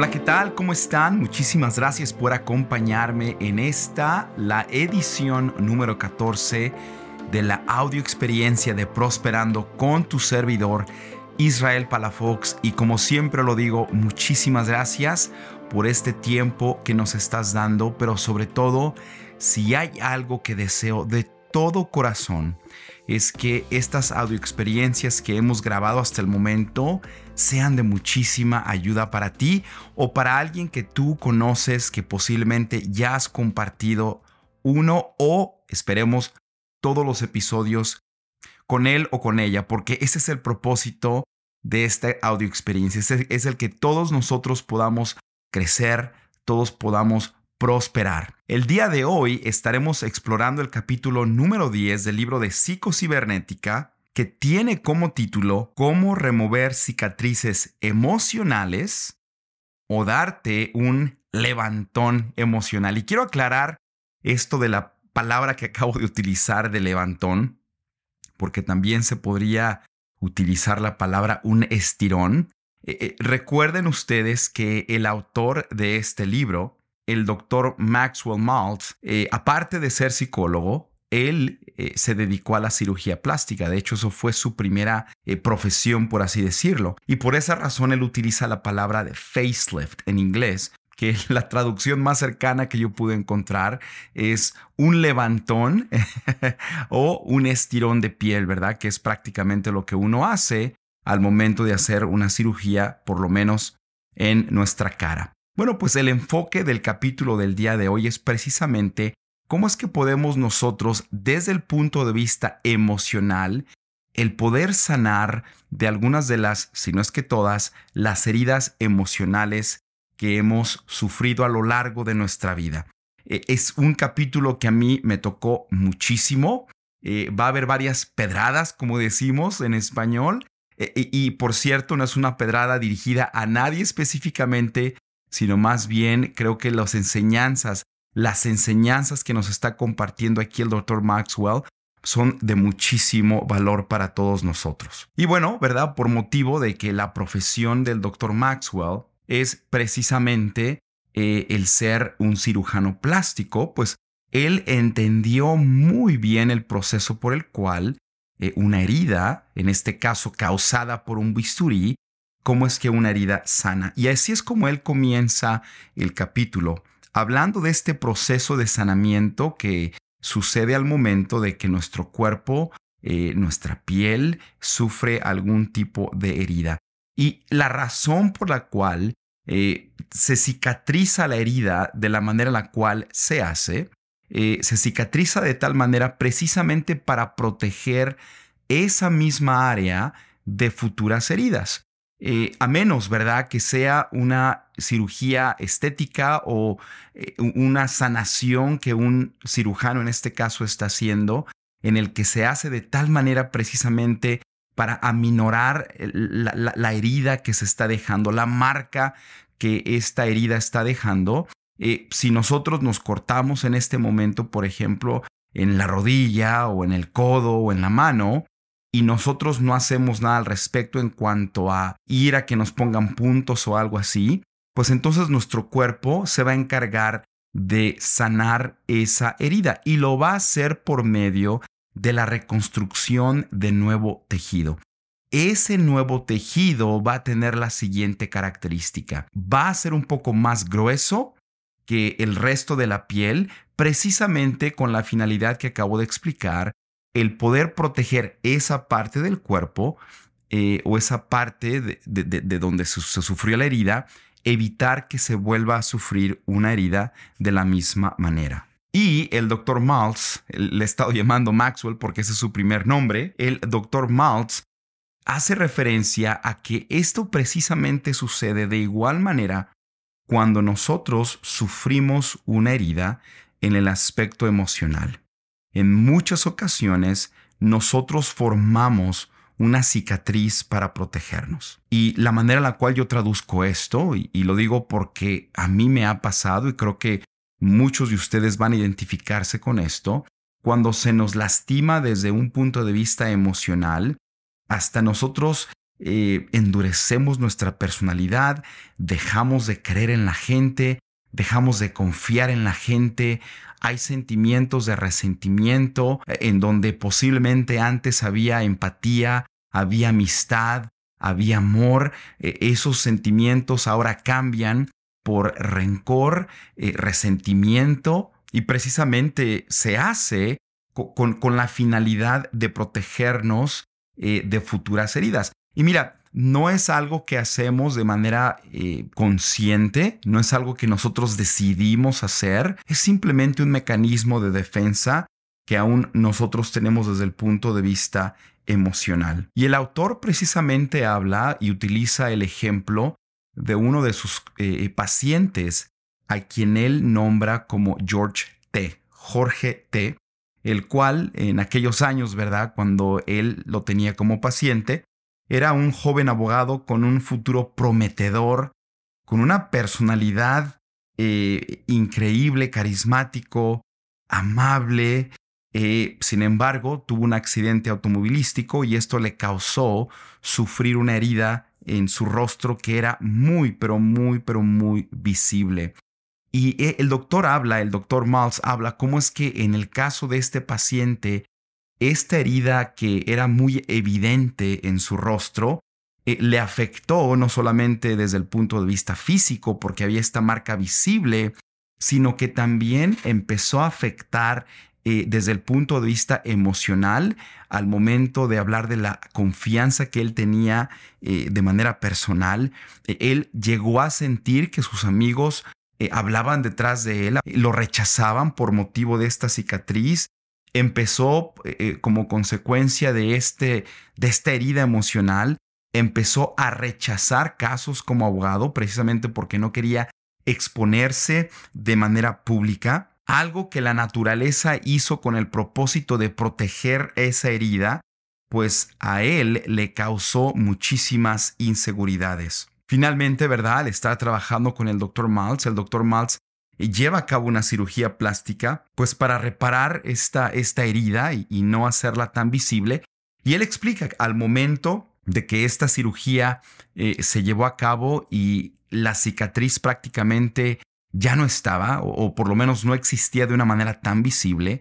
Hola, ¿qué tal? ¿Cómo están? Muchísimas gracias por acompañarme en esta, la edición número 14 de la audio experiencia de Prosperando con tu servidor Israel Palafox. Y como siempre lo digo, muchísimas gracias por este tiempo que nos estás dando, pero sobre todo, si hay algo que deseo de todo corazón, es que estas audio experiencias que hemos grabado hasta el momento sean de muchísima ayuda para ti o para alguien que tú conoces que posiblemente ya has compartido uno o esperemos todos los episodios con él o con ella, porque ese es el propósito de esta audio experiencia. Es el, que todos nosotros podamos crecer, todos podamos prosperar. El día de hoy estaremos explorando el capítulo número 10 del libro de psicocibernética que tiene como título Cómo remover cicatrices emocionales o darte un levantón emocional. Y quiero aclarar esto de la palabra que acabo de utilizar de levantón, porque también se podría utilizar la palabra un estirón. Eh, eh, recuerden ustedes que el autor de este libro, el doctor Maxwell Maltz, eh, aparte de ser psicólogo, él se dedicó a la cirugía plástica. De hecho, eso fue su primera profesión, por así decirlo. Y por esa razón él utiliza la palabra de facelift en inglés, que la traducción más cercana que yo pude encontrar es un levantón o un estirón de piel, ¿verdad? Que es prácticamente lo que uno hace al momento de hacer una cirugía, por lo menos en nuestra cara. Bueno, pues el enfoque del capítulo del día de hoy es precisamente cómo es que podemos nosotros, desde el punto de vista emocional, el poder sanar de algunas de las, si no es que todas, las heridas emocionales que hemos sufrido a lo largo de nuestra vida. E, es un capítulo que a mí me tocó muchísimo. Eh, va a haber varias pedradas, como decimos en español. E, e, y por cierto, no es una pedrada dirigida a nadie específicamente, sino más bien creo que las enseñanzas, las enseñanzas que nos está compartiendo aquí el doctor Maxwell son de muchísimo valor para todos nosotros. Y bueno, ¿verdad? Por motivo de que la profesión del doctor Maxwell es precisamente eh, el ser un cirujano plástico, pues él entendió muy bien el proceso por el cual eh, una herida, en este caso causada por un bisturí, cómo es que una herida sana. Y así es como él comienza el capítulo, hablando de este proceso de sanamiento que sucede al momento de que nuestro cuerpo, eh, nuestra piel, sufre algún tipo de herida. Y la razón por la cual eh, se cicatriza la herida de la manera en la cual se hace, eh, se cicatriza de tal manera precisamente para proteger esa misma área de futuras heridas. Eh, a menos, ¿verdad?, que sea una cirugía estética o una sanación que un cirujano en este caso está haciendo, en el que se hace de tal manera precisamente para aminorar la, herida que se está dejando, la marca que esta herida está dejando. Eh, si nosotros nos cortamos en este momento, por ejemplo, en la rodilla o en el codo o en la mano, y nosotros no hacemos nada al respecto en cuanto a ir a que nos pongan puntos o algo así, pues entonces nuestro cuerpo se va a encargar de sanar esa herida y lo va a hacer por medio de la reconstrucción de nuevo tejido. Ese nuevo tejido va a tener la siguiente característica. Va a ser un poco más grueso que el resto de la piel, precisamente con la finalidad que acabo de explicar, el poder proteger esa parte del cuerpo eh, o esa parte de, donde se, sufrió la herida, evitar que se vuelva a sufrir una herida de la misma manera. Y el doctor Maltz, le he estado llamando Maxwell porque ese es su primer nombre, el doctor Maltz hace referencia a que esto precisamente sucede de igual manera cuando nosotros sufrimos una herida en el aspecto emocional. En muchas ocasiones nosotros formamos una cicatriz para protegernos. Y la manera en la cual yo traduzco esto, y, lo digo porque a mí me ha pasado y creo que muchos de ustedes van a identificarse con esto, cuando se nos lastima desde un punto de vista emocional, hasta nosotros eh, endurecemos nuestra personalidad, dejamos de creer en la gente, dejamos de confiar en la gente, hay sentimientos de resentimiento eh, en donde posiblemente antes había empatía, había amistad, había amor, eh, esos sentimientos ahora cambian por rencor, eh, resentimiento y precisamente se hace con, la finalidad de protegernos de futuras heridas. Y mira, no es algo que hacemos de manera eh, consciente, no es algo que nosotros decidimos hacer, es simplemente un mecanismo de defensa que aún nosotros tenemos desde el punto de vista emocional. Y el autor precisamente habla y utiliza el ejemplo de uno de sus eh, pacientes a quien él nombra como George T. Jorge T., el cual en aquellos años, ¿verdad? Cuando él lo tenía como paciente, era un joven abogado con un futuro prometedor, con una personalidad eh, increíble, carismático, amable. Eh, sin embargo, tuvo un accidente automovilístico y esto le causó sufrir una herida en su rostro que era muy, pero muy, pero muy visible. Y eh, el doctor habla, el doctor Miles habla, cómo es que en el caso de este paciente esta herida que era muy evidente en su rostro eh, le afectó no solamente desde el punto de vista físico, porque había esta marca visible, sino que también empezó a afectar eh, desde el punto de vista emocional al momento de hablar de la confianza que él tenía eh, de manera personal. él llegó a sentir que sus amigos hablaban detrás de él, lo rechazaban por motivo de esta cicatriz empezó eh, como consecuencia de, este, de esta herida emocional, empezó a rechazar casos como abogado precisamente porque no quería exponerse de manera pública, algo que la naturaleza hizo con el propósito de proteger esa herida, pues a él le causó muchísimas inseguridades. Finalmente, ¿verdad? Al estar trabajando con el doctor Maltz, el doctor Maltz lleva a cabo una cirugía plástica, pues para reparar esta, esta herida y, no hacerla tan visible. Y él explica al momento de que esta cirugía eh, se llevó a cabo y la cicatriz prácticamente ya no estaba, o, por lo menos no existía de una manera tan visible,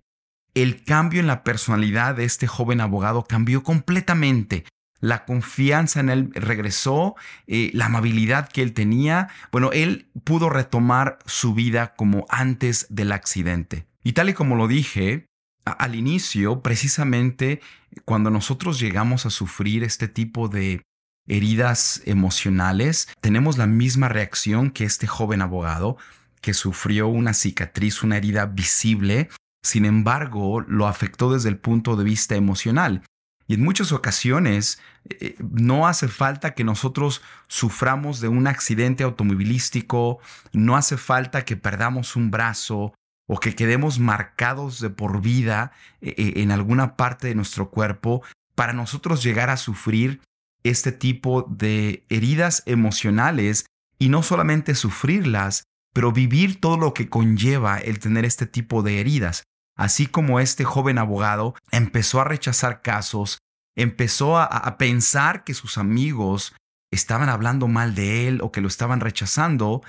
el cambio en la personalidad de este joven abogado cambió completamente la confianza en él regresó, eh, la amabilidad que él tenía. Bueno, él pudo retomar su vida como antes del accidente. Y tal y como lo dije al inicio, precisamente cuando nosotros llegamos a sufrir este tipo de heridas emocionales, tenemos la misma reacción que este joven abogado que sufrió una cicatriz, una herida visible, sin embargo, lo afectó desde el punto de vista emocional. Y en muchas ocasiones eh, no hace falta que nosotros suframos de un accidente automovilístico, no hace falta que perdamos un brazo o que quedemos marcados de por vida eh, eh, en alguna parte de nuestro cuerpo para nosotros llegar a sufrir este tipo de heridas emocionales y no solamente sufrirlas, pero vivir todo lo que conlleva el tener este tipo de heridas así como este joven abogado empezó a rechazar casos, empezó a, pensar que sus amigos estaban hablando mal de él o que lo estaban rechazando,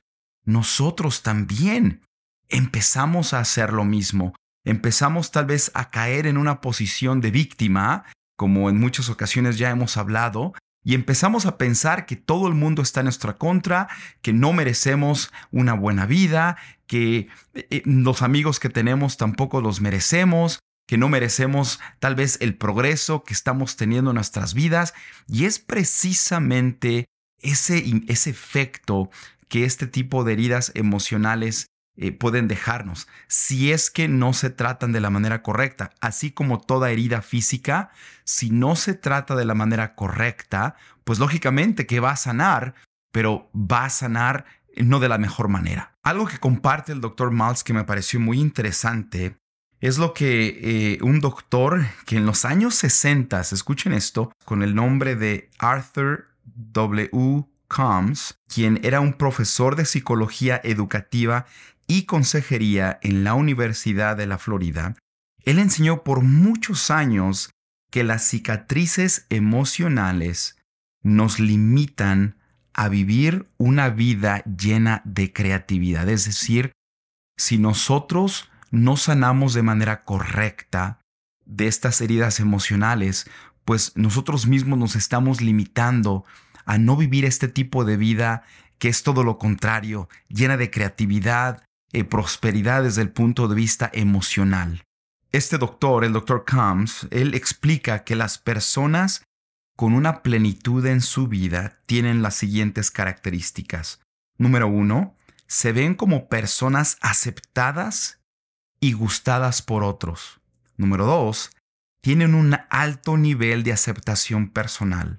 nosotros también empezamos a hacer lo mismo. Empezamos tal vez a caer en una posición de víctima, como en muchas ocasiones ya hemos hablado, y empezamos a pensar que todo el mundo está en nuestra contra, que no merecemos una buena vida, que eh, eh, los amigos que tenemos tampoco los merecemos, que no merecemos tal vez el progreso que estamos teniendo en nuestras vidas. Y es precisamente ese, ese efecto que este tipo de heridas emocionales eh, pueden dejarnos si es que no se tratan de la manera correcta. Así como toda herida física, si no se trata de la manera correcta, pues lógicamente que va a sanar, pero va a sanar no de la mejor manera. Algo que comparte el doctor Maltz que me pareció muy interesante es lo que eh, un doctor que en los años 60, escuchen esto, con el nombre de Arthur W. Combs, quien era un profesor de psicología educativa y consejería en la Universidad de la Florida, él enseñó por muchos años que las cicatrices emocionales nos limitan a vivir una vida llena de creatividad. Es decir, si nosotros no sanamos de manera correcta de estas heridas emocionales, pues nosotros mismos nos estamos limitando a no vivir este tipo de vida que es todo lo contrario, llena de creatividad y prosperidad desde el punto de vista emocional. Este doctor, el doctor Combs, él explica que las personas con una plenitud en su vida tienen las siguientes características. Número uno, se ven como personas aceptadas y gustadas por otros. Número dos, tienen un alto nivel de aceptación personal.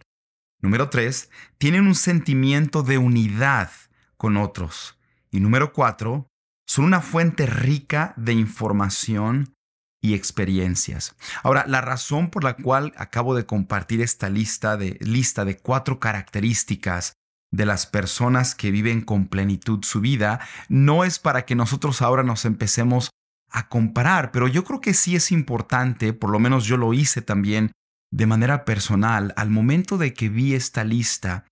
Número tres, tienen un sentimiento de unidad con otros. Y número cuatro, son una fuente rica de información y experiencias. Ahora, la razón por la cual acabo de compartir esta lista de, lista de cuatro características de las personas que viven con plenitud su vida no es para que nosotros ahora nos empecemos a comparar, pero yo creo que sí es importante, por lo menos yo lo hice también de manera personal, al momento de que vi esta lista,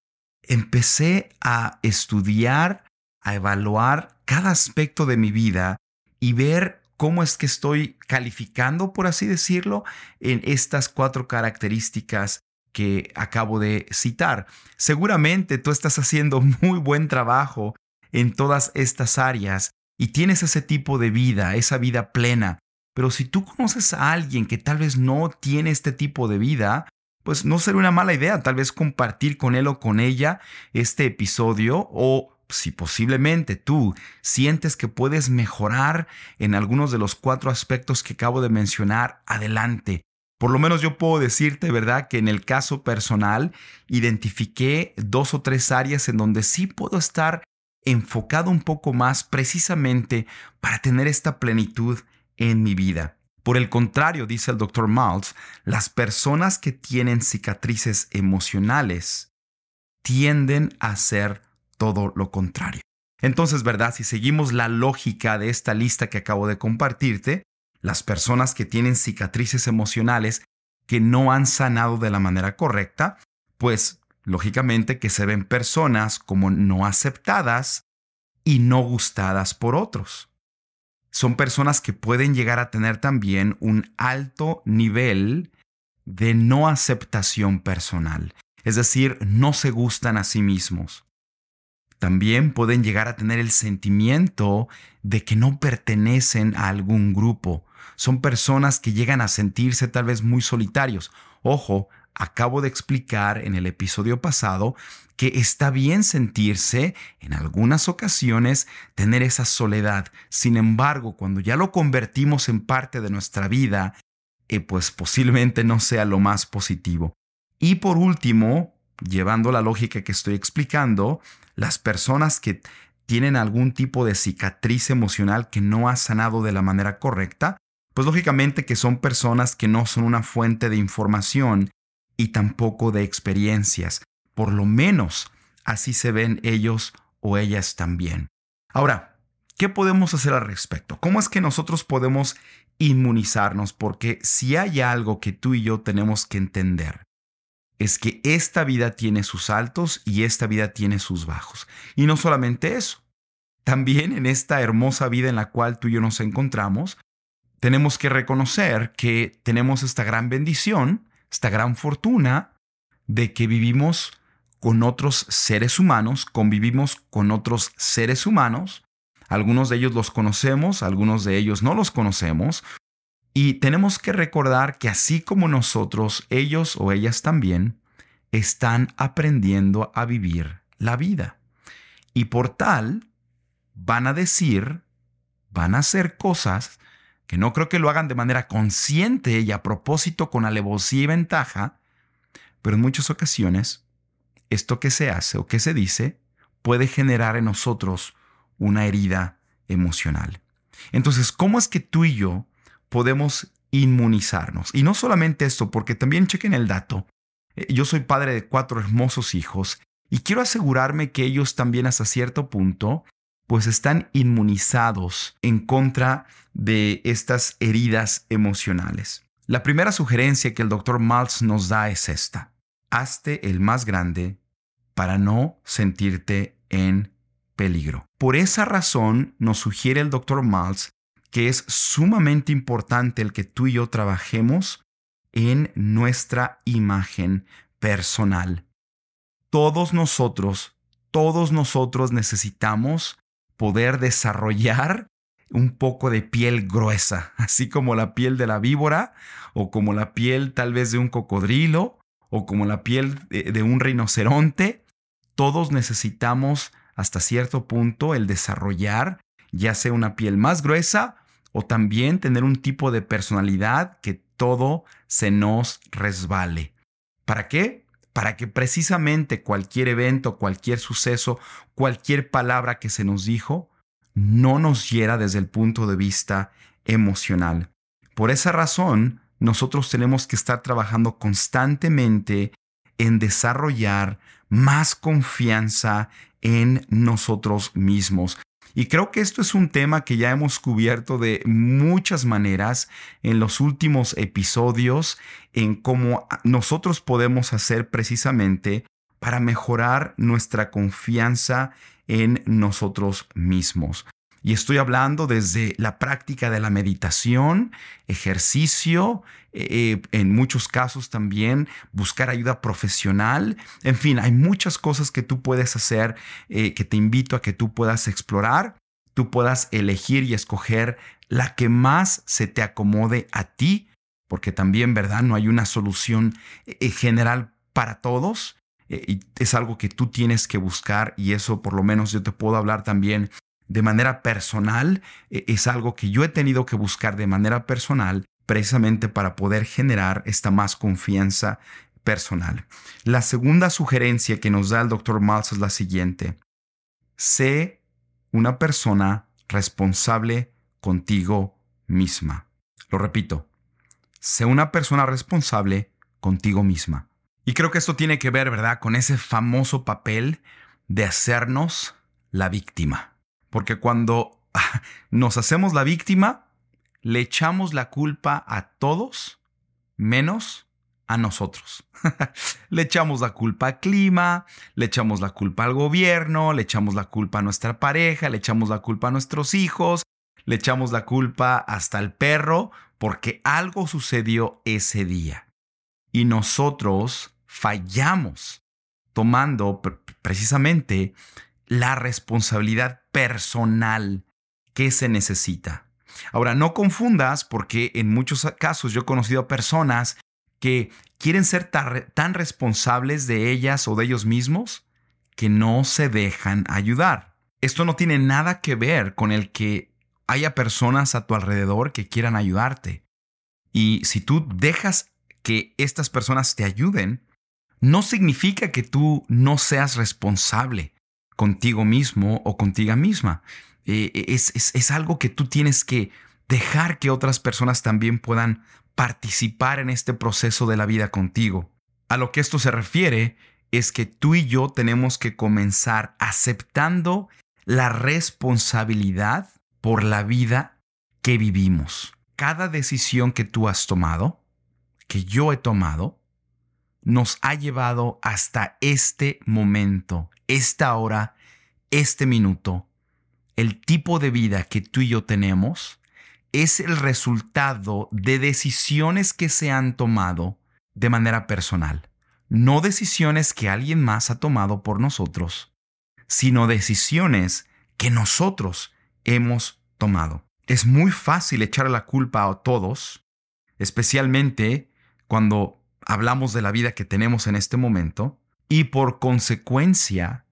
empecé a estudiar, a evaluar cada aspecto de mi vida y ver cómo es que estoy calificando, por así decirlo, en estas cuatro características que acabo de citar. Seguramente tú estás haciendo muy buen trabajo en todas estas áreas y tienes ese tipo de vida, esa vida plena. Pero si tú conoces a alguien que tal vez no tiene este tipo de vida, pues no sería una mala idea tal vez compartir con él o con ella este episodio o si posiblemente tú sientes que puedes mejorar en algunos de los cuatro aspectos que acabo de mencionar, adelante. Por lo menos yo puedo decirte, ¿verdad?, que en el caso personal identifiqué dos o tres áreas en donde sí puedo estar enfocado un poco más precisamente para tener esta plenitud en mi vida. Por el contrario, dice el doctor Maltz, las personas que tienen cicatrices emocionales tienden a ser todo lo contrario. Entonces, ¿verdad? Si seguimos la lógica de esta lista que acabo de compartirte, las personas que tienen cicatrices emocionales que no han sanado de la manera correcta, pues lógicamente que se ven personas como no aceptadas y no gustadas por otros. Son personas que pueden llegar a tener también un alto nivel de no aceptación personal, es decir, no se gustan a sí mismos también pueden llegar a tener el sentimiento de que no pertenecen a algún grupo. Son personas que llegan a sentirse tal vez muy solitarios. Ojo, acabo de explicar en el episodio pasado que está bien sentirse en algunas ocasiones tener esa soledad. Sin embargo, cuando ya lo convertimos en parte de nuestra vida, eh, pues posiblemente no sea lo más positivo. Y por último, llevando la lógica que estoy explicando, las personas que tienen algún tipo de cicatriz emocional que no ha sanado de la manera correcta, pues lógicamente que son personas que no son una fuente de información y tampoco de experiencias. Por lo menos así se ven ellos o ellas también. Ahora, ¿qué podemos hacer al respecto? ¿Cómo es que nosotros podemos inmunizarnos? Porque si hay algo que tú y yo tenemos que entender, es que esta vida tiene sus altos y esta vida tiene sus bajos. Y no solamente eso, también en esta hermosa vida en la cual tú y yo nos encontramos, tenemos que reconocer que tenemos esta gran bendición, esta gran fortuna de que vivimos con otros seres humanos, convivimos con otros seres humanos, algunos de ellos los conocemos, algunos de ellos no los conocemos, y tenemos que recordar que así como nosotros, ellos o ellas también están aprendiendo a vivir la vida. Y por tal, van a decir, van a hacer cosas que no creo que lo hagan de manera consciente y a propósito con alevosía y ventaja, pero en muchas ocasiones esto que se hace o que se dice puede generar en nosotros una herida emocional. Entonces, ¿cómo es que tú y yo podemos inmunizarnos. Y no solamente esto, porque también chequen el dato. Eh, yo soy padre de cuatro hermosos hijos y quiero asegurarme que ellos también hasta cierto punto pues están inmunizados en contra de estas heridas emocionales. La primera sugerencia que el doctor Maltz nos da es esta. hazte el más grande para no sentirte en peligro. Por esa razón nos sugiere el Dr. Miles que es sumamente importante el que tú y yo trabajemos en nuestra imagen personal. Todos nosotros, todos nosotros necesitamos poder desarrollar un poco de piel gruesa, así como la piel de la víbora o como la piel tal vez de un cocodrilo o como la piel de, un rinoceronte. Todos necesitamos hasta cierto punto el desarrollar ya sea una piel más gruesa o también tener un tipo de personalidad que todo se nos resbale. ¿Para qué? Para que precisamente cualquier evento, cualquier suceso, cualquier palabra que se nos dijo, no nos hiera desde el punto de vista emocional. Por esa razón, nosotros tenemos que estar trabajando constantemente en desarrollar más confianza en nosotros mismos. Y creo que esto es un tema que ya hemos cubierto de muchas maneras en los últimos episodios, en cómo nosotros podemos hacer precisamente para mejorar nuestra confianza en nosotros mismos. Y estoy hablando desde la práctica de la meditación, ejercicio, eh, en muchos casos también buscar ayuda profesional. En fin, hay muchas cosas que tú puedes hacer eh, que te invito a que tú puedas explorar, tú puedas elegir y escoger la que más se te acomode a ti, porque también, ¿verdad? No hay una solución eh, general para todos. es algo que tú tienes que buscar y eso por lo menos yo te puedo hablar también de manera personal, e, es algo que yo he tenido que buscar de manera personal precisamente para poder generar esta más confianza personal. La segunda sugerencia que nos da el doctor Miles es la siguiente. Sé una persona responsable contigo misma. Lo repito, sé una persona responsable contigo misma. Y creo que esto tiene que ver, ¿verdad?, con ese famoso papel de hacernos la víctima. Porque cuando nos hacemos la víctima, le echamos la culpa a todos menos a nosotros. le echamos la culpa al clima, le echamos la culpa al gobierno, le echamos la culpa a nuestra pareja, le echamos la culpa a nuestros hijos, le echamos la culpa hasta al perro porque algo sucedió ese día. Y nosotros fallamos tomando precisamente la responsabilidad personal que se necesita. Ahora, no confundas porque en muchos casos yo he conocido personas que quieren ser tan, responsables de ellas o de ellos mismos que no se dejan ayudar. Esto no tiene nada que ver con el que haya personas a tu alrededor que quieran ayudarte. Y si tú dejas que estas personas te ayuden, no significa que tú no seas responsable contigo mismo o contigo misma. Eh, eh, es, es algo que tú tienes que dejar que otras personas también puedan participar en este proceso de la vida contigo. A lo que esto se refiere es que tú y yo tenemos que comenzar aceptando la responsabilidad por la vida que vivimos. Cada decisión que tú has tomado, que yo he tomado, nos ha llevado hasta este momento, esta hora, este minuto. El tipo de vida que tú y yo tenemos es el resultado de decisiones que se han tomado de manera personal, no decisiones que alguien más ha tomado por nosotros, sino decisiones que nosotros hemos tomado. Es muy fácil echar la culpa a todos, especialmente cuando hablamos de la vida que tenemos en este momento y por consecuencia,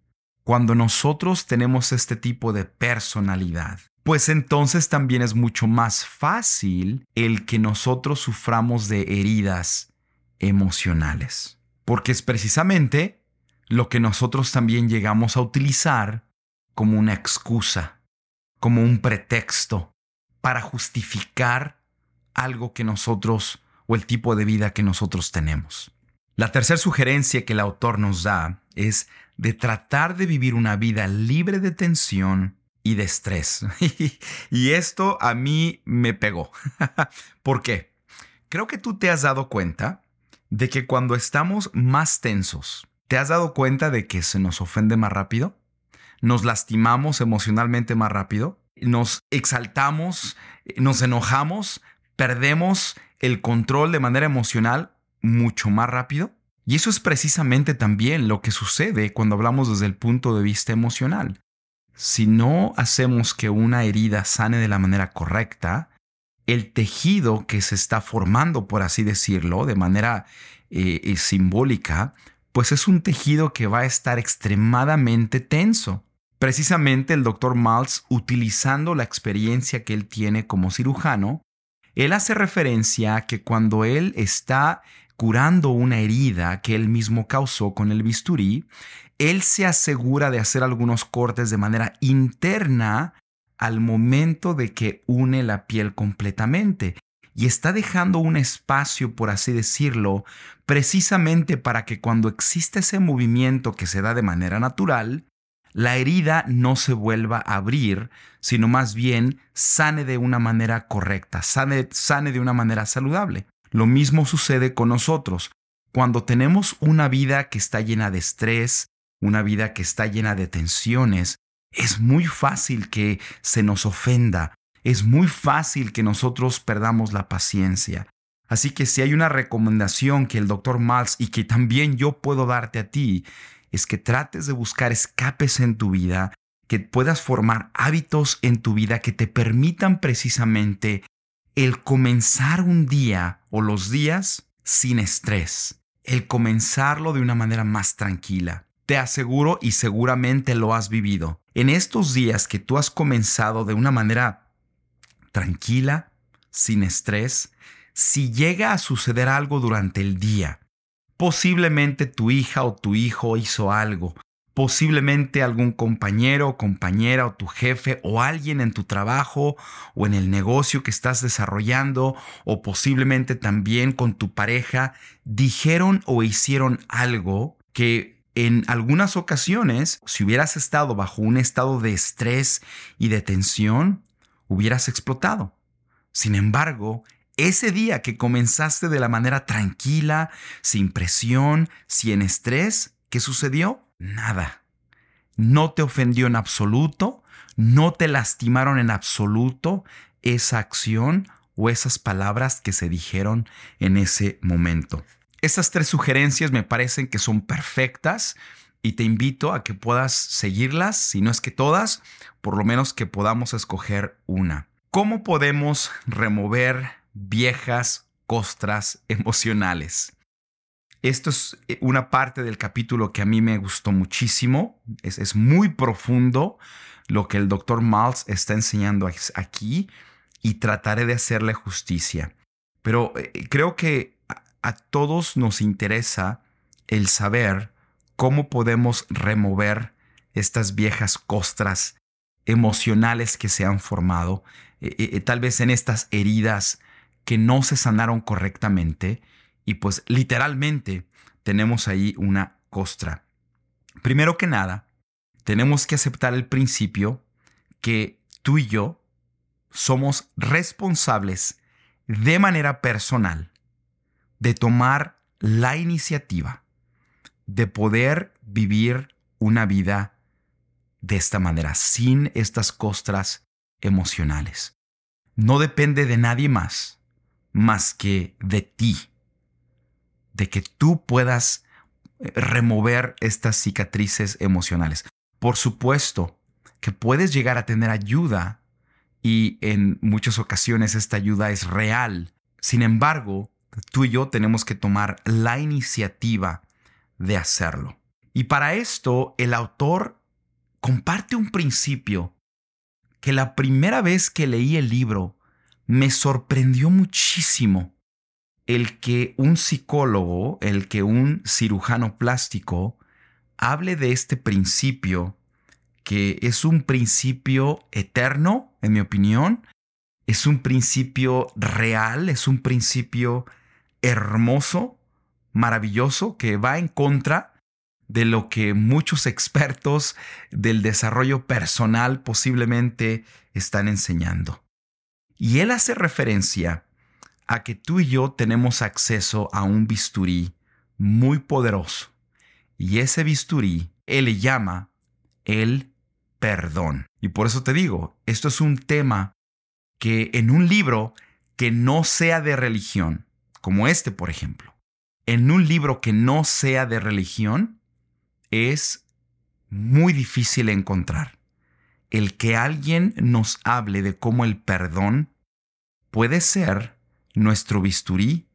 cuando nosotros tenemos este tipo de personalidad, pues entonces también es mucho más fácil el que nosotros suframos de heridas emocionales. Porque es precisamente lo que nosotros también llegamos a utilizar como una excusa, como un pretexto para justificar algo que nosotros o el tipo de vida que nosotros tenemos. La tercera sugerencia que el autor nos da es de tratar de vivir una vida libre de tensión y de estrés. y esto a mí me pegó. ¿Por qué? Creo que tú te has dado cuenta de que cuando estamos más tensos, ¿te has dado cuenta de que se nos ofende más rápido? ¿Nos lastimamos emocionalmente más rápido? ¿Nos exaltamos? ¿Nos enojamos? ¿Perdemos el control de manera emocional mucho más rápido? Y eso es precisamente también lo que sucede cuando hablamos desde el punto de vista emocional. Si no hacemos que una herida sane de la manera correcta, el tejido que se está formando, por así decirlo, de manera eh, eh, simbólica, pues es un tejido que va a estar extremadamente tenso. Precisamente el doctor Maltz, utilizando la experiencia que él tiene como cirujano, él hace referencia a que cuando él está curando una herida que él mismo causó con el bisturí, él se asegura de hacer algunos cortes de manera interna al momento de que une la piel completamente. Y está dejando un espacio, por así decirlo, precisamente para que cuando existe ese movimiento que se da de manera natural, la herida no se vuelva a abrir, sino más bien sane de una manera correcta, sane, sane de una manera saludable. Lo mismo sucede con nosotros. Cuando tenemos una vida que está llena de estrés, una vida que está llena de tensiones, es muy fácil que se nos ofenda, es muy fácil que nosotros perdamos la paciencia. Así que si hay una recomendación que el doctor Maltz y que también yo puedo darte a ti, es que trates de buscar escapes en tu vida, que puedas formar hábitos en tu vida que te permitan precisamente el comenzar un día o los días sin estrés, el comenzarlo de una manera más tranquila. Te aseguro y seguramente lo has vivido. En estos días que tú has comenzado de una manera tranquila, sin estrés, si llega a suceder algo durante el día, posiblemente tu hija o tu hijo hizo algo, posiblemente algún compañero o compañera o tu jefe o alguien en tu trabajo o en el negocio que estás desarrollando o posiblemente también con tu pareja dijeron o hicieron algo que en algunas ocasiones, si hubieras estado bajo un estado de estrés y de tensión, hubieras explotado. Sin embargo, ese día que comenzaste de la manera tranquila, sin presión, sin estrés, ¿qué sucedió? Nada. No te ofendió en absoluto, no te lastimaron en absoluto esa acción o esas palabras que se dijeron en ese momento. Estas tres sugerencias me parecen que son perfectas y te invito a que puedas seguirlas, si no es que todas, por lo menos que podamos escoger una. ¿Cómo podemos remover viejas costras emocionales? Esto es eh, una parte del capítulo que a mí me gustó muchísimo. Es, muy profundo lo que el doctor Maltz está enseñando aquí y trataré de hacerle justicia. Pero eh, creo que a todos nos interesa el saber cómo podemos remover estas viejas costras emocionales que se han formado, eh, tal vez en estas heridas que no se sanaron correctamente y pues literalmente tenemos ahí una costra. Primero que nada, tenemos que aceptar el principio que tú y yo somos responsables de manera personal de tomar la iniciativa de poder vivir una vida de esta manera, sin estas costras emocionales. No depende de nadie más, más que de ti, de que tú puedas eh, remover estas cicatrices emocionales. Por supuesto que puedes llegar a tener ayuda y en muchas ocasiones esta ayuda es real. Sin embargo, tú y yo tenemos que tomar la iniciativa de hacerlo. Y para esto el autor comparte un principio que la primera vez que leí el libro me sorprendió muchísimo. El que un psicólogo, el que un cirujano plástico hable de este principio, que es un principio eterno, en mi opinión, es un principio real, es un principio hermoso, maravilloso, que va en contra de lo que muchos expertos del desarrollo personal posiblemente están enseñando. Y él hace referencia a que tú y yo tenemos acceso a un bisturí muy poderoso. Y ese bisturí, él le llama el perdón. Y por eso te digo, esto es un tema que en un libro que no sea de religión, como este por ejemplo, en un libro que no sea de religión, es muy difícil encontrar. El que alguien nos hable de cómo el perdón puede ser nuestro bisturí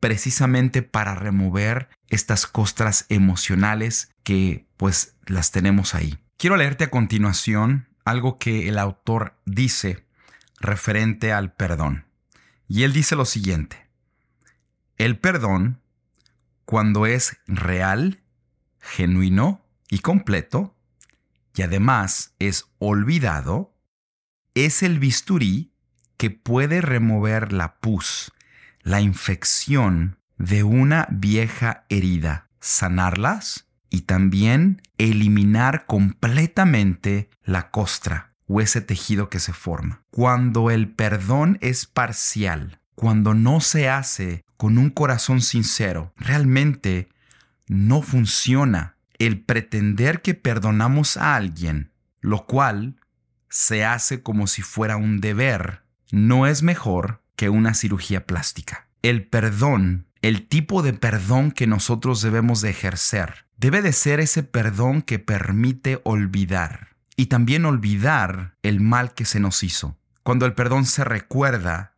precisamente para remover estas costras emocionales que pues las tenemos ahí. Quiero leerte a continuación algo que el autor dice referente al perdón. Y él dice lo siguiente. El perdón, cuando es real, genuino y completo, y además es olvidado, es el bisturí que puede remover la pus, la infección de una vieja herida, sanarlas y también eliminar completamente la costra o ese tejido que se forma. Cuando el perdón es parcial, cuando no se hace con un corazón sincero, realmente no funciona el pretender que perdonamos a alguien, lo cual se hace como si fuera un deber, no es mejor que una cirugía plástica. El perdón, el tipo de perdón que nosotros debemos de ejercer, debe de ser ese perdón que permite olvidar y también olvidar el mal que se nos hizo. Cuando el perdón se recuerda,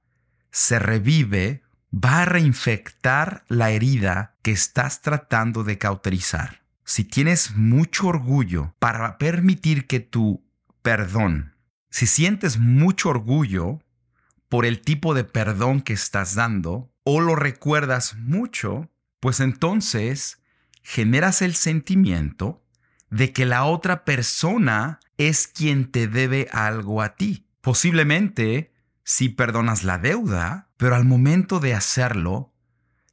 se revive, va a reinfectar la herida que estás tratando de cauterizar. Si tienes mucho orgullo para permitir que tu perdón, si sientes mucho orgullo por el tipo de perdón que estás dando o lo recuerdas mucho, pues entonces generas el sentimiento de que la otra persona es quien te debe algo a ti. Posiblemente si perdonas la deuda, pero al momento de hacerlo,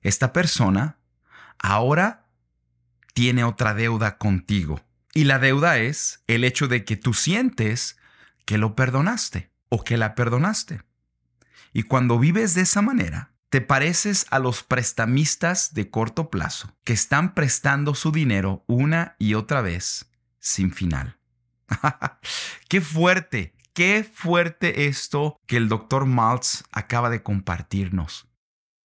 esta persona ahora tiene otra deuda contigo. Y la deuda es el hecho de que tú sientes que lo perdonaste o que la perdonaste. Y cuando vives de esa manera, te pareces a los prestamistas de corto plazo que están prestando su dinero una y otra vez sin final. qué fuerte, qué fuerte esto que el doctor Maltz acaba de compartirnos.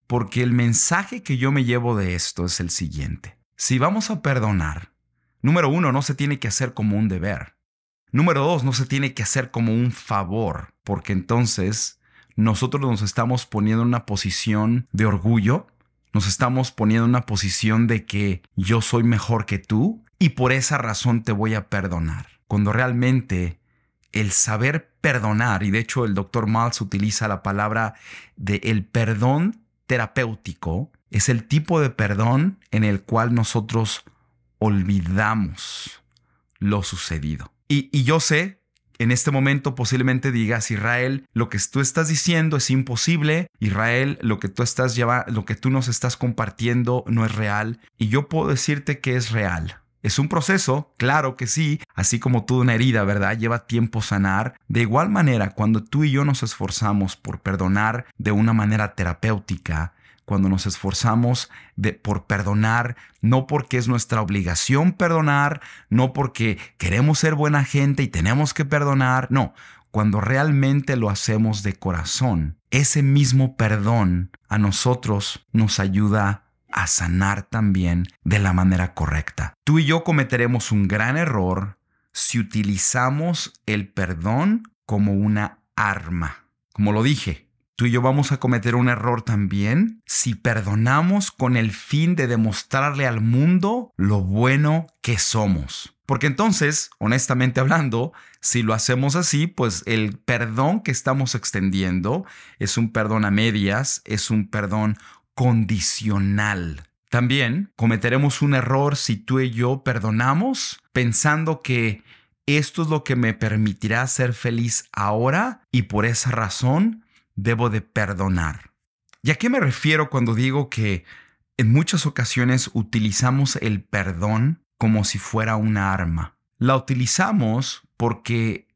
Porque el mensaje que yo me llevo de esto es el siguiente. Si vamos a perdonar, número uno, no se tiene que hacer como un deber. Número dos, no se tiene que hacer como un favor, porque entonces nosotros nos estamos poniendo en una posición de orgullo, nos estamos poniendo en una posición de que yo soy mejor que tú y por esa razón te voy a perdonar. Cuando realmente el saber perdonar, y de hecho el doctor Maltz utiliza la palabra de el perdón terapéutico, es el tipo de perdón en el cual nosotros olvidamos lo sucedido. Y, yo sé en este momento posiblemente digas, Israel, lo que tú estás diciendo es imposible, Israel, lo que tú estás lo que tú nos estás compartiendo no es real, y yo puedo decirte que es real. Es un proceso, claro que sí, así como toda una herida, ¿verdad? Lleva tiempo sanar. De igual manera, cuando tú y yo nos esforzamos por perdonar de una manera terapéutica, cuando nos esforzamos por perdonar, no porque es nuestra obligación perdonar, no porque queremos ser buena gente y tenemos que perdonar, no, cuando realmente lo hacemos de corazón, ese mismo perdón a nosotros nos ayuda a sanar también de la manera correcta. Tú y yo cometeremos un gran error si utilizamos el perdón como una arma. Como lo dije, tú y yo vamos a cometer un error también si perdonamos con el fin de demostrarle al mundo lo bueno que somos. Porque entonces, honestamente hablando, si lo hacemos así, pues el perdón que estamos extendiendo es un perdón a medias, es un perdón condicional. También cometeremos un error si tú y yo perdonamos pensando que esto es lo que me permitirá ser feliz ahora y por esa razón debo de perdonar. ¿Y a qué me refiero cuando digo que en muchas ocasiones utilizamos el perdón como si fuera una arma? La utilizamos porque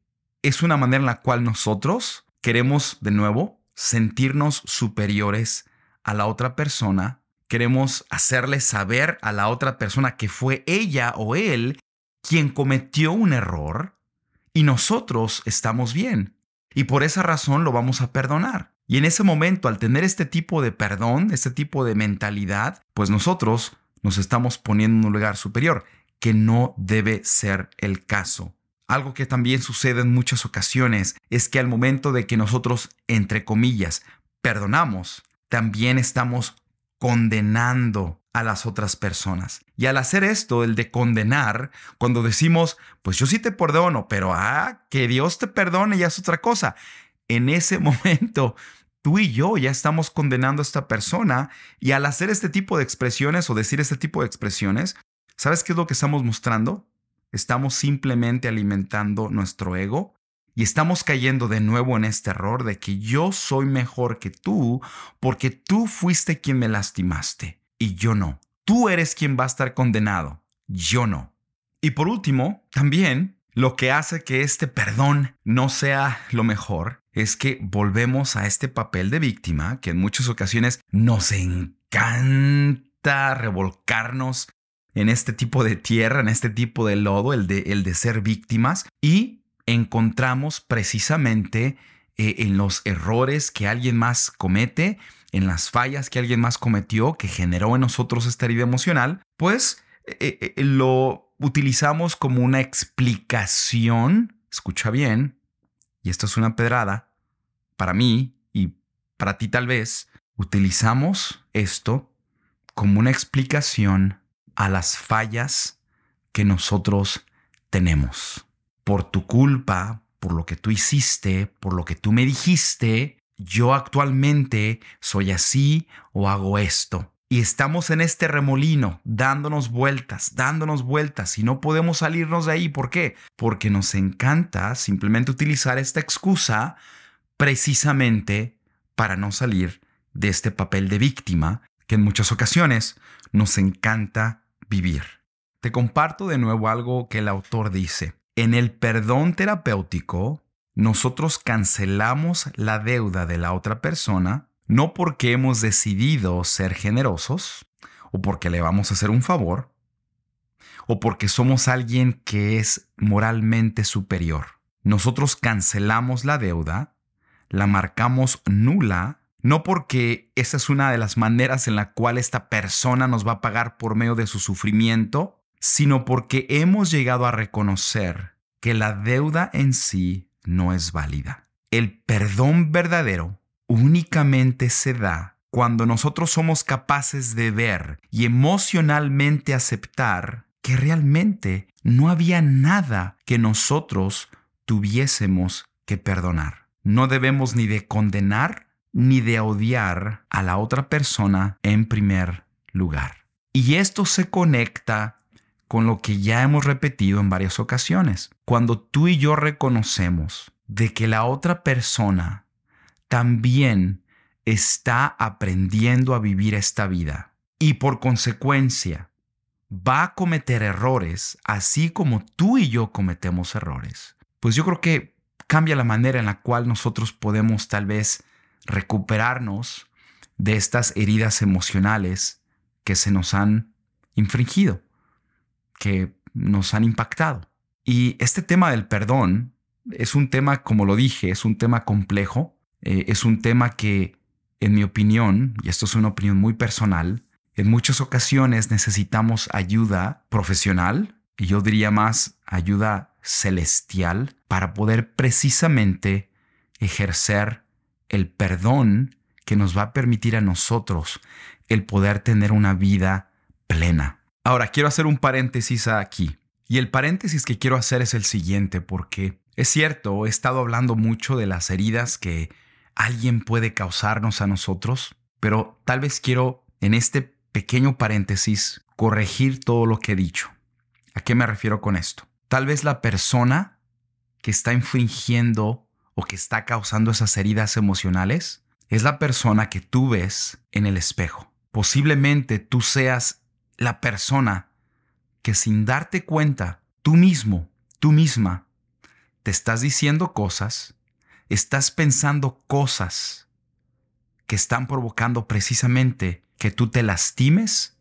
es una manera en la cual nosotros queremos de nuevo sentirnos superiores a la otra persona, queremos hacerle saber a la otra persona que fue ella o él quien cometió un error y nosotros estamos bien. Y por esa razón lo vamos a perdonar. Y en ese momento, al tener este tipo de perdón, este tipo de mentalidad, pues nosotros nos estamos poniendo en un lugar superior, que no debe ser el caso. Algo que también sucede en muchas ocasiones es que al momento de que nosotros, entre comillas, perdonamos, también estamos condenando a las otras personas. Y al hacer esto, el de condenar, cuando decimos, pues yo sí te perdono, pero ah, que Dios te perdone ya es otra cosa. En ese momento, tú y yo ya estamos condenando a esta persona y al hacer este tipo de expresiones o decir este tipo de expresiones, ¿sabes qué es lo que estamos mostrando? Estamos simplemente alimentando nuestro ego y estamos cayendo de nuevo en este error de que yo soy mejor que tú porque tú fuiste quien me lastimaste y yo no. Tú eres quien va a estar condenado, yo no. Y por último, también lo que hace que este perdón no sea lo mejor es que volvemos a este papel de víctima que en muchas ocasiones nos encanta revolcarnos en este tipo de tierra, en este tipo de lodo, el de, el de ser víctimas, y encontramos precisamente eh, en los errores que alguien más comete, en las fallas que alguien más cometió, que generó en nosotros esta herida emocional, pues eh, eh, lo utilizamos como una explicación, escucha bien, y esto es una pedrada, para mí y para ti tal vez, utilizamos esto como una explicación a las fallas que nosotros tenemos. Por tu culpa, por lo que tú hiciste, por lo que tú me dijiste, yo actualmente soy así o hago esto. Y estamos en este remolino, dándonos vueltas, dándonos vueltas, y no podemos salirnos de ahí. ¿Por qué? Porque nos encanta simplemente utilizar esta excusa precisamente para no salir de este papel de víctima que en muchas ocasiones nos encanta vivir. Te comparto de nuevo algo que el autor dice. En el perdón terapéutico, nosotros cancelamos la deuda de la otra persona no porque hemos decidido ser generosos o porque le vamos a hacer un favor o porque somos alguien que es moralmente superior. Nosotros cancelamos la deuda, la marcamos nula no porque esa es una de las maneras en la cual esta persona nos va a pagar por medio de su sufrimiento, sino porque hemos llegado a reconocer que la deuda en sí no es válida. El perdón verdadero únicamente se da cuando nosotros somos capaces de ver y emocionalmente aceptar que realmente no había nada que nosotros tuviésemos que perdonar. No debemos ni de condenar ni de odiar a la otra persona en primer lugar. Y esto se conecta con lo que ya hemos repetido en varias ocasiones. Cuando tú y yo reconocemos de que la otra persona también está aprendiendo a vivir esta vida y por consecuencia va a cometer errores así como tú y yo cometemos errores, pues yo creo que cambia la manera en la cual nosotros podemos tal vez recuperarnos de estas heridas emocionales que se nos han infringido, que nos han impactado. Y este tema del perdón es un tema, como lo dije, es un tema complejo, eh, es un tema que, en mi opinión, y esto es una opinión muy personal, en muchas ocasiones necesitamos ayuda profesional, y yo diría más ayuda celestial, para poder precisamente ejercer el perdón que nos va a permitir a nosotros el poder tener una vida plena. Ahora, quiero hacer un paréntesis aquí. Y el paréntesis que quiero hacer es el siguiente, porque es cierto, he estado hablando mucho de las heridas que alguien puede causarnos a nosotros, pero tal vez quiero en este pequeño paréntesis corregir todo lo que he dicho. ¿A qué me refiero con esto? Tal vez la persona que está infringiendo o que está causando esas heridas emocionales es la persona que tú ves en el espejo. Posiblemente tú seas la persona que sin darte cuenta, tú mismo, tú misma, te estás diciendo cosas, estás pensando cosas que están provocando precisamente que tú te lastimes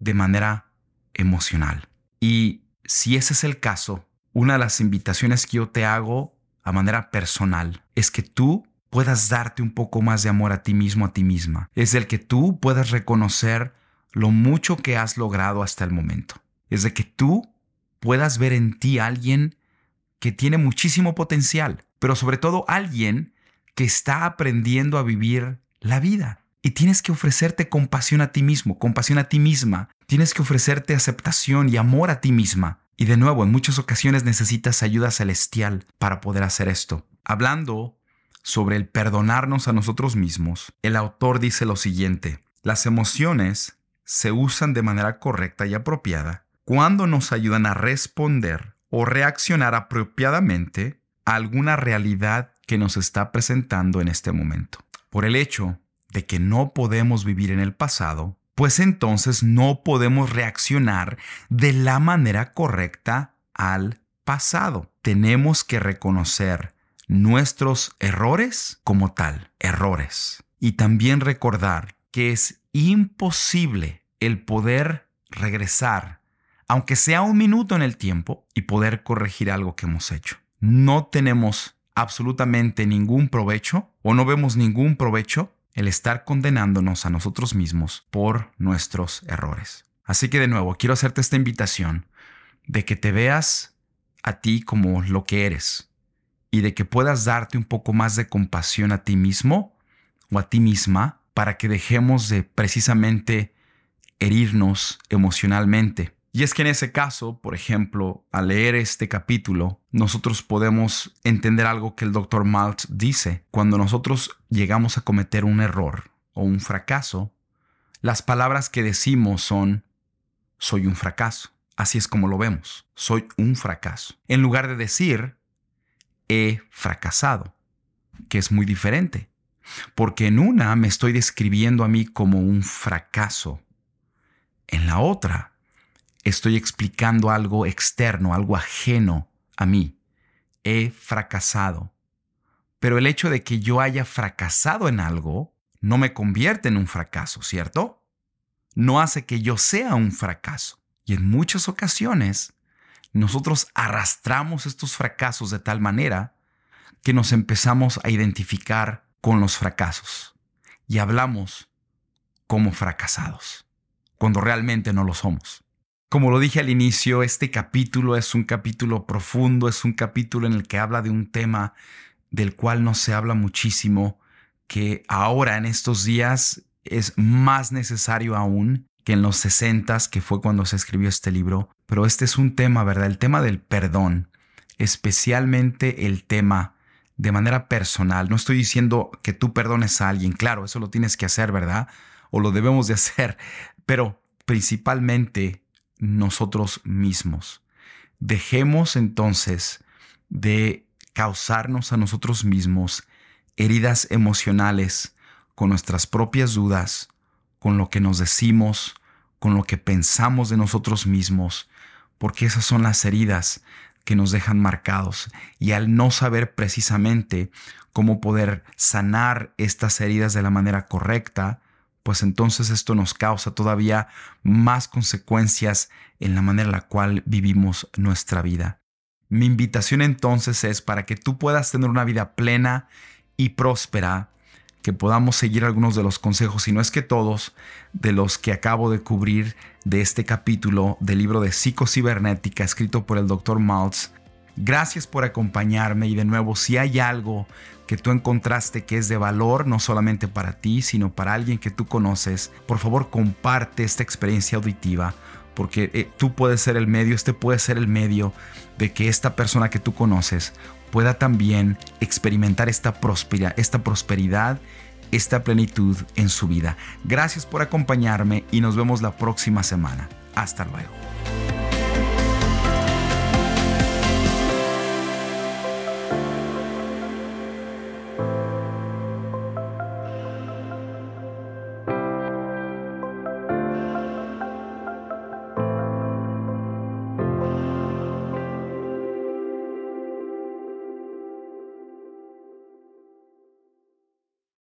de manera emocional. Y si ese es el caso, una de las invitaciones que yo te hago a manera personal es que tú puedas darte un poco más de amor a ti mismo, a ti misma. Es el que tú puedas reconocer lo mucho que has logrado hasta el momento. Es de que tú puedas ver en ti a alguien que tiene muchísimo potencial, pero sobre todo alguien que está aprendiendo a vivir la vida. Y tienes que ofrecerte compasión a ti mismo, compasión a ti misma. Tienes que ofrecerte aceptación y amor a ti misma. Y de nuevo, en muchas ocasiones necesitas ayuda celestial para poder hacer esto. Hablando sobre el perdonarnos a nosotros mismos, el autor dice lo siguiente, las emociones se usan de manera correcta y apropiada cuando nos ayudan a responder o reaccionar apropiadamente a alguna realidad que nos está presentando en este momento. Por el hecho de que no podemos vivir en el pasado, pues entonces no podemos reaccionar de la manera correcta al pasado. Tenemos que reconocer nuestros errores como tal, errores. Y también recordar que es imposible el poder regresar, aunque sea un minuto en el tiempo, y poder corregir algo que hemos hecho. No tenemos absolutamente ningún provecho o no vemos ningún provecho el estar condenándonos a nosotros mismos por nuestros errores. Así que de nuevo, quiero hacerte esta invitación de que te veas a ti como lo que eres y de que puedas darte un poco más de compasión a ti mismo o a ti misma para que dejemos de precisamente herirnos emocionalmente y es que en ese caso, por ejemplo, al leer este capítulo, nosotros podemos entender algo que el doctor Maltz dice. Cuando nosotros llegamos a cometer un error o un fracaso, las palabras que decimos son, soy un fracaso. Así es como lo vemos, soy un fracaso. En lugar de decir, he fracasado, que es muy diferente. Porque en una me estoy describiendo a mí como un fracaso. En la otra estoy explicando algo externo, algo ajeno a mí. He fracasado. Pero el hecho de que yo haya fracasado en algo no me convierte en un fracaso, ¿cierto? No hace que yo sea un fracaso. Y en muchas ocasiones nosotros arrastramos estos fracasos de tal manera que nos empezamos a identificar con los fracasos y hablamos como fracasados, cuando realmente no lo somos. Como lo dije al inicio, este capítulo es un capítulo profundo, es un capítulo en el que habla de un tema del cual no se habla muchísimo, que ahora en estos días es más necesario aún que en los 60, que fue cuando se escribió este libro. Pero este es un tema, ¿verdad? El tema del perdón, especialmente el tema de manera personal. No estoy diciendo que tú perdones a alguien, claro, eso lo tienes que hacer, ¿verdad? O lo debemos de hacer, pero principalmente nosotros mismos. Dejemos entonces de causarnos a nosotros mismos heridas emocionales con nuestras propias dudas, con lo que nos decimos, con lo que pensamos de nosotros mismos, porque esas son las heridas que nos dejan marcados. Y al no saber precisamente cómo poder sanar estas heridas de la manera correcta, pues entonces esto nos causa todavía más consecuencias en la manera en la cual vivimos nuestra vida. Mi invitación entonces es para que tú puedas tener una vida plena y próspera, que podamos seguir algunos de los consejos, y no es que todos, de los que acabo de cubrir de este capítulo del libro de psicocibernética escrito por el Dr. Maltz. Gracias por acompañarme y de nuevo, si hay algo que tú encontraste que es de valor no solamente para ti, sino para alguien que tú conoces, por favor comparte esta experiencia auditiva porque eh, tú puedes ser el medio, este puede ser el medio de que esta persona que tú conoces pueda también experimentar esta, próspera, esta prosperidad, esta plenitud en su vida. Gracias por acompañarme y nos vemos la próxima semana. Hasta luego.